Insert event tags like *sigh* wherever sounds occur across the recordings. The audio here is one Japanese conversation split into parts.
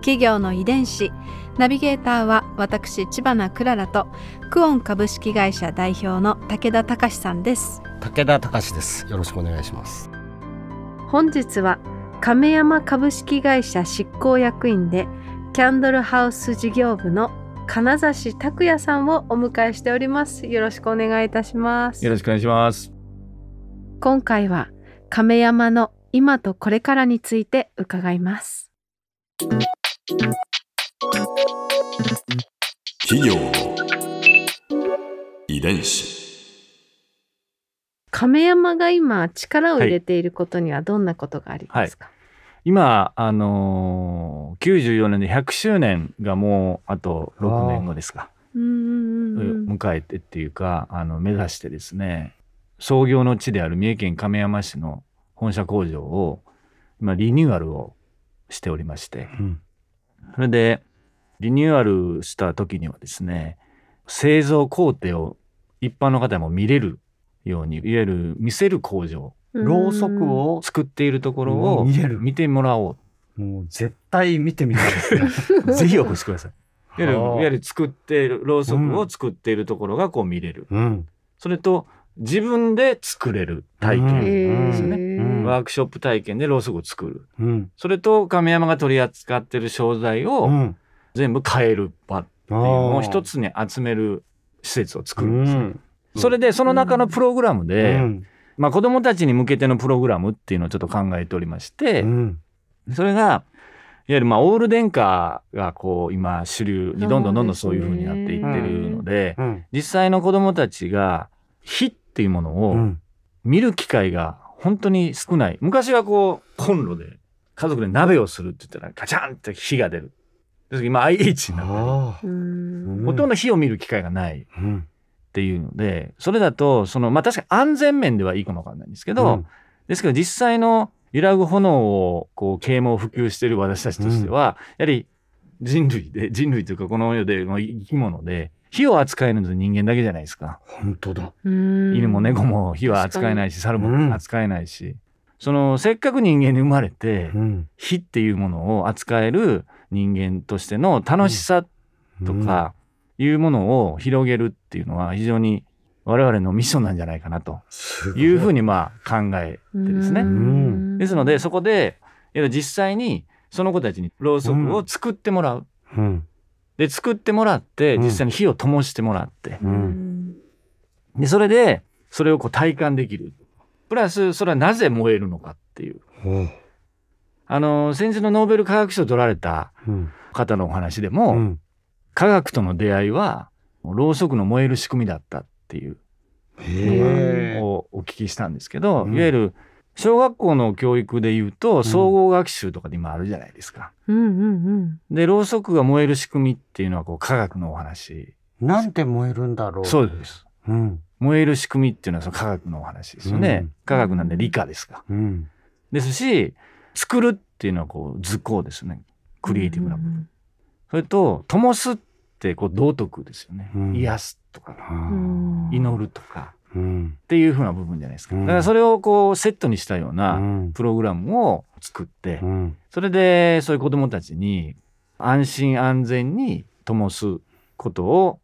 企業の遺伝子。ナビゲーターは私千葉なクララとクオン株式会社代表の武田隆さんです。武田隆です。よろしくお願いします。本日は亀山株式会社執行役員でキャンドルハウス事業部の金指拓也さんをお迎えしております。よろしくお願いいたします。よろしくお願いします。今回は亀山の今とこれからについて伺います企業の遺伝子。亀山が今力を入れていることにはどんなことがありますか、今、あのー、94年で100周年がもうあと6年後ですか。迎えてっていうか、あの、目指してですね、創業の地である三重県亀山市の本社工場を、今、リニューアルをしておりまして、うんそれで、リニューアルした時にはですね、製造工程を一般の方も見れるように、いわゆる見せる工場、ろうそくを作っているところを見れる見てもらおう。もう絶対見てみたいですね *laughs* ぜひお越しください。いわゆる、いはあわゆる作っている、ろうそくを作っているところがこう見れる。うんそれと、自分で作れる体験。ですよねうんワークショップ体験でろうそくを作る。うん。それと、亀山が取り扱っている商材うをん。全部買える場っていうのをあー。一つに集める施設を作うるんですよ。ん。それで、その中のプログラムで、うん。まあ子供たちに向けてのプログラムっていうのをちょっと考えておりまして、うん。それが、いわゆるまあオール電化がこう今主流にどんどんどんどんそういう風になっていってるので、うん。実際の子供たちが火っていうものうをん。見る機会が本当に少ない。昔はこうコンロで家族で鍋をするって言ったらガチャンって火が出る。です今 IH になったほとんど火を見る機会がない。っていうので、それだと、その、まあ確かに安全面ではいいかもわかんないんですけど、ですけど実際の揺らぐ炎をこう啓蒙普及している私たちとしては、やはり人類で人類というかこの世での生き物で火を扱えるのは人間だけじゃないですか。本当だ。うん。犬も猫も火は扱えないし猿うん。も扱えないし、そのせっかく人間に生まれてうん。火っていうものを扱える人間としての楽しさとかいうものを広げるっていうのは非常に我々のミッションなんじゃないかなと。い。うふうにまあ考えてですね。ん。ですので、そこで、実際にその子たちにろうそくを作ってもらう。うんで、作ってもらって、うん。実際に火を灯してもらって、うん。で、それで、それをこう体感できる。プラス、それはなぜ燃えるのかっていう。おう。あの、先日のノーベル化学賞を取られたうん。方のお話でも、うん。科学との出会いは、ろうそくの燃える仕組みだったっていうのをお聞きしたんですけど、うん。いわゆる、小学校の教育で言うと、総合学習とかで今あるじゃないですか。うんうんうんで、ろうそくが燃える仕組みっていうのはこう科学のお話。なんで燃えるんだろうそうです。うん燃える仕組みっていうのはその科学のお話ですよね。うん科学なんで理科ですか。うんですし、作るっていうのはこう図工ですね。クリエイティブな部分。それと、灯すってこう道徳ですよね。うん癒すとか、うん祈るとかうんっていう風な部分じゃないですか。うん。だからそれをこうセットにしたよううなん。プログラムを作ってう、ん。それでそういう子供たちに安心安全に灯すことを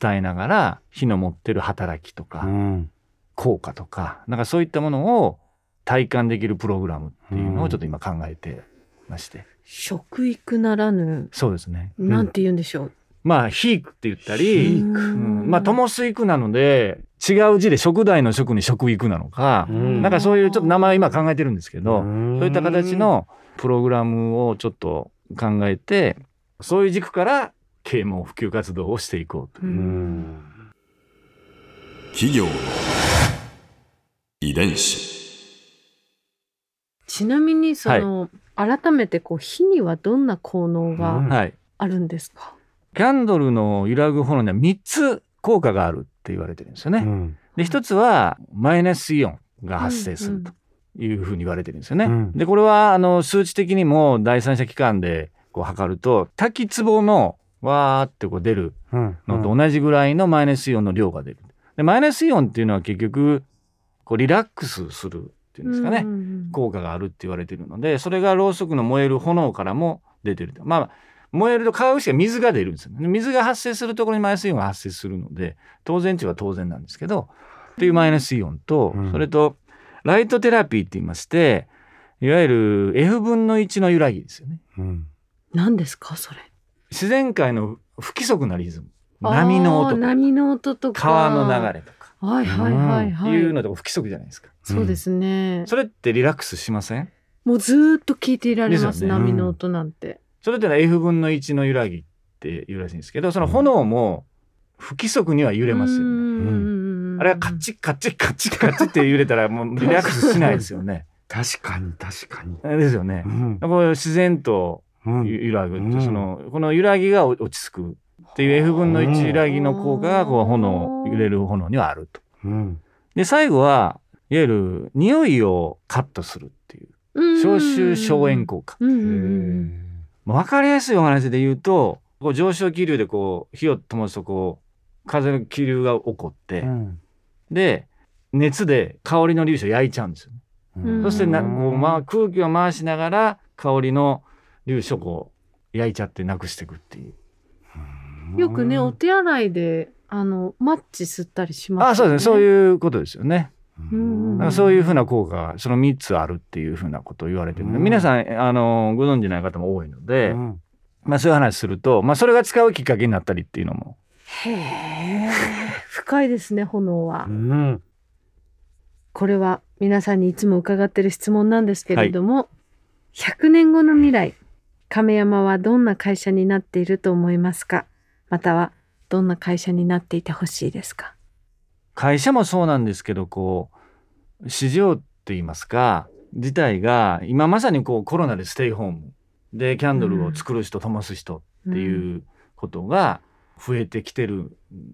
伝えながら火の持ってる働きとかうん。効果とかなんかそういったものを体感できるプログラムっていうのをちょっと今考えてまして、食育ならぬそうですね。なんて言うんでしょう、まあヒークって言ったり、うん。まあ灯す育なので違う字で食材の食に食育なのか、うん。なんかそういうちょっと名前今考えてるんですけど、うん。そういった形のプログラムをちょっと考えて、そういう軸から啓蒙普及活動をしていこうという。う。ん。企業の遺伝子。ちなみにその、改めてこう火にはどんな効能うん。がはい。あるんですか、キャンドルの揺らぐ炎には3つ効果があるって言われてるんですよね。うんで一つはマイナスイオンが発生するというふうに言われてるんですよね。うんでこれはあの数値的にも第三者機関でこう測ると滝壺のわーってこう出るうんのと同じぐらいのマイナスイオンの量が出る。でマイナスイオンっていうのは結局こうリラックスするっていうんですかね、うんうん効果があるって言われてるのでそれがろうそくの燃える炎からも出てると。まあ燃えると川口が水が出るんですよね。水が発生するところにマイナスイオンが発生するので当然値は当然なんですけどっていうマイナスイオンと、うん。それとライトテラピーって言いましていわゆる F 分の1の揺らぎですよね。うん。何ですかそれ？自然界の不規則なリズム。波の音波の音とか。川の流れとか。はいはいはいはい、いうのとか不規則じゃないですか。そうですね、それってリラックスしません？もうずーっと聞いていられまですすよね。波の音なんて、それってのは F 分の1の揺らぎっていうらしいんですけどその炎も不規則には揺れますよね。ねあれはカチッカチッカチッカチッって揺れたらもう *laughs* リラックスしないですよね。確かに確かに。ですよねう。んこう自然とうん揺らぐうんそのこの揺らぎが落ち着くっていう F 分の1揺らぎの効果がこう炎揺れる炎にはあると。うんで最後はいわゆる匂いをカットするっていう消臭消炎効果。うん分かりやすいお話で言うとこう上昇気流でこう火を灯すとこう風の気流が起こって、うんで熱で香りの粒子を焼いちゃうんですよね。うんそしてなこう、まあ、空気を回しながら香りの粒子をこう焼いちゃってなくしていくっていう。よくねお手洗いであのマッチ吸ったりしますあそうですねそうういうことですよね。そういうふうな効果がその3つあるっていうふうなことを言われてる皆さんあのご存じない方も多いので、うん。まあ、そういう話すると、まあ、それが使うきっかけになったりっていうのも。へえ深いですね炎は、うん。これは皆さんにいつも伺ってる質問なんですけれども、100年後の未来亀山はどんな会社になっていると思いますか？またはどんな会社になっていてほしいですか？会社もそうなんですけどこう市場って言いますか自体が今まさにこうコロナでステイホームでキャンドルを作る人、灯す人っていうことが増えてきてるん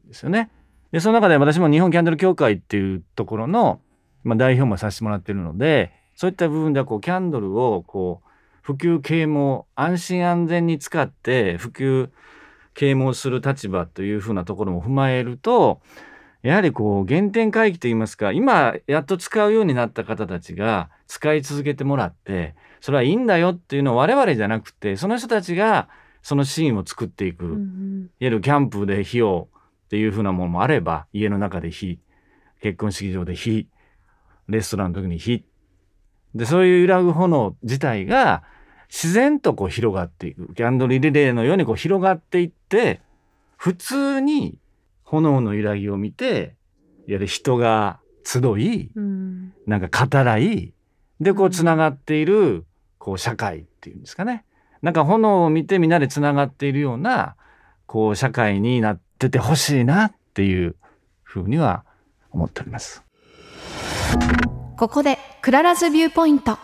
ですよね。でその中で私も日本キャンドル協会っていうところの、まあ、代表もさせてもらってるのでそういった部分ではこうキャンドルをこう普及啓蒙安心安全に使って普及啓蒙する立場というふうなところも踏まえるとやはりこう原点回帰といいますか今やっと使うようになった方たちが使い続けてもらってそれはいいんだよっていうのを我々じゃなくてその人たちがそのシーンを作っていく、うんういわんゆるキャンプで火をっていうふうなものもあれば家の中で火結婚式場で火レストランの時に火。でそういう揺らぐ炎自体が自然とこう広がっていく。キャンドルリレーのようにこう広がっていって普通に炎の揺らぎを見ていわゆる人が集いうん。なんか語らいでこうつながっているこう社会っていうんですかね。なんか炎を見てみんなでつながっているようなこう社会になっててほしいなっていうふうには思っております。ここで Clara's Viewpoint。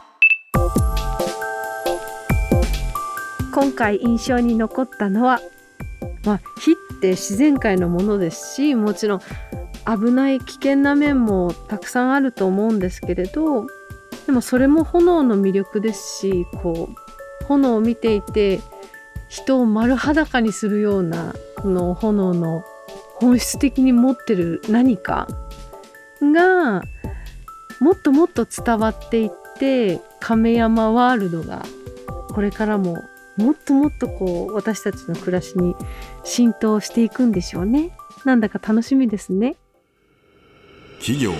今回印象に残ったのはまあ火って自然界のものですしもちろん危ない危険な面もたくさんあると思うんですけれどでもそれも炎の魅力ですしこう炎を見ていて人を丸裸にするようなこの炎の本質的に持ってる何かがもっともっと伝わっていって亀山ワールドがこれからももっともっとこう私たちの暮らしに浸透していくんでしょうね。なんだか楽しみですね。企業の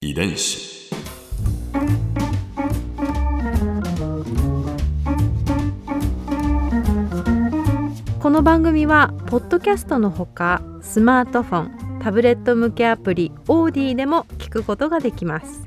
遺伝子。この番組はポッドキャストのほかスマートフォンタブレット向けアプリオーディでも聞くことができます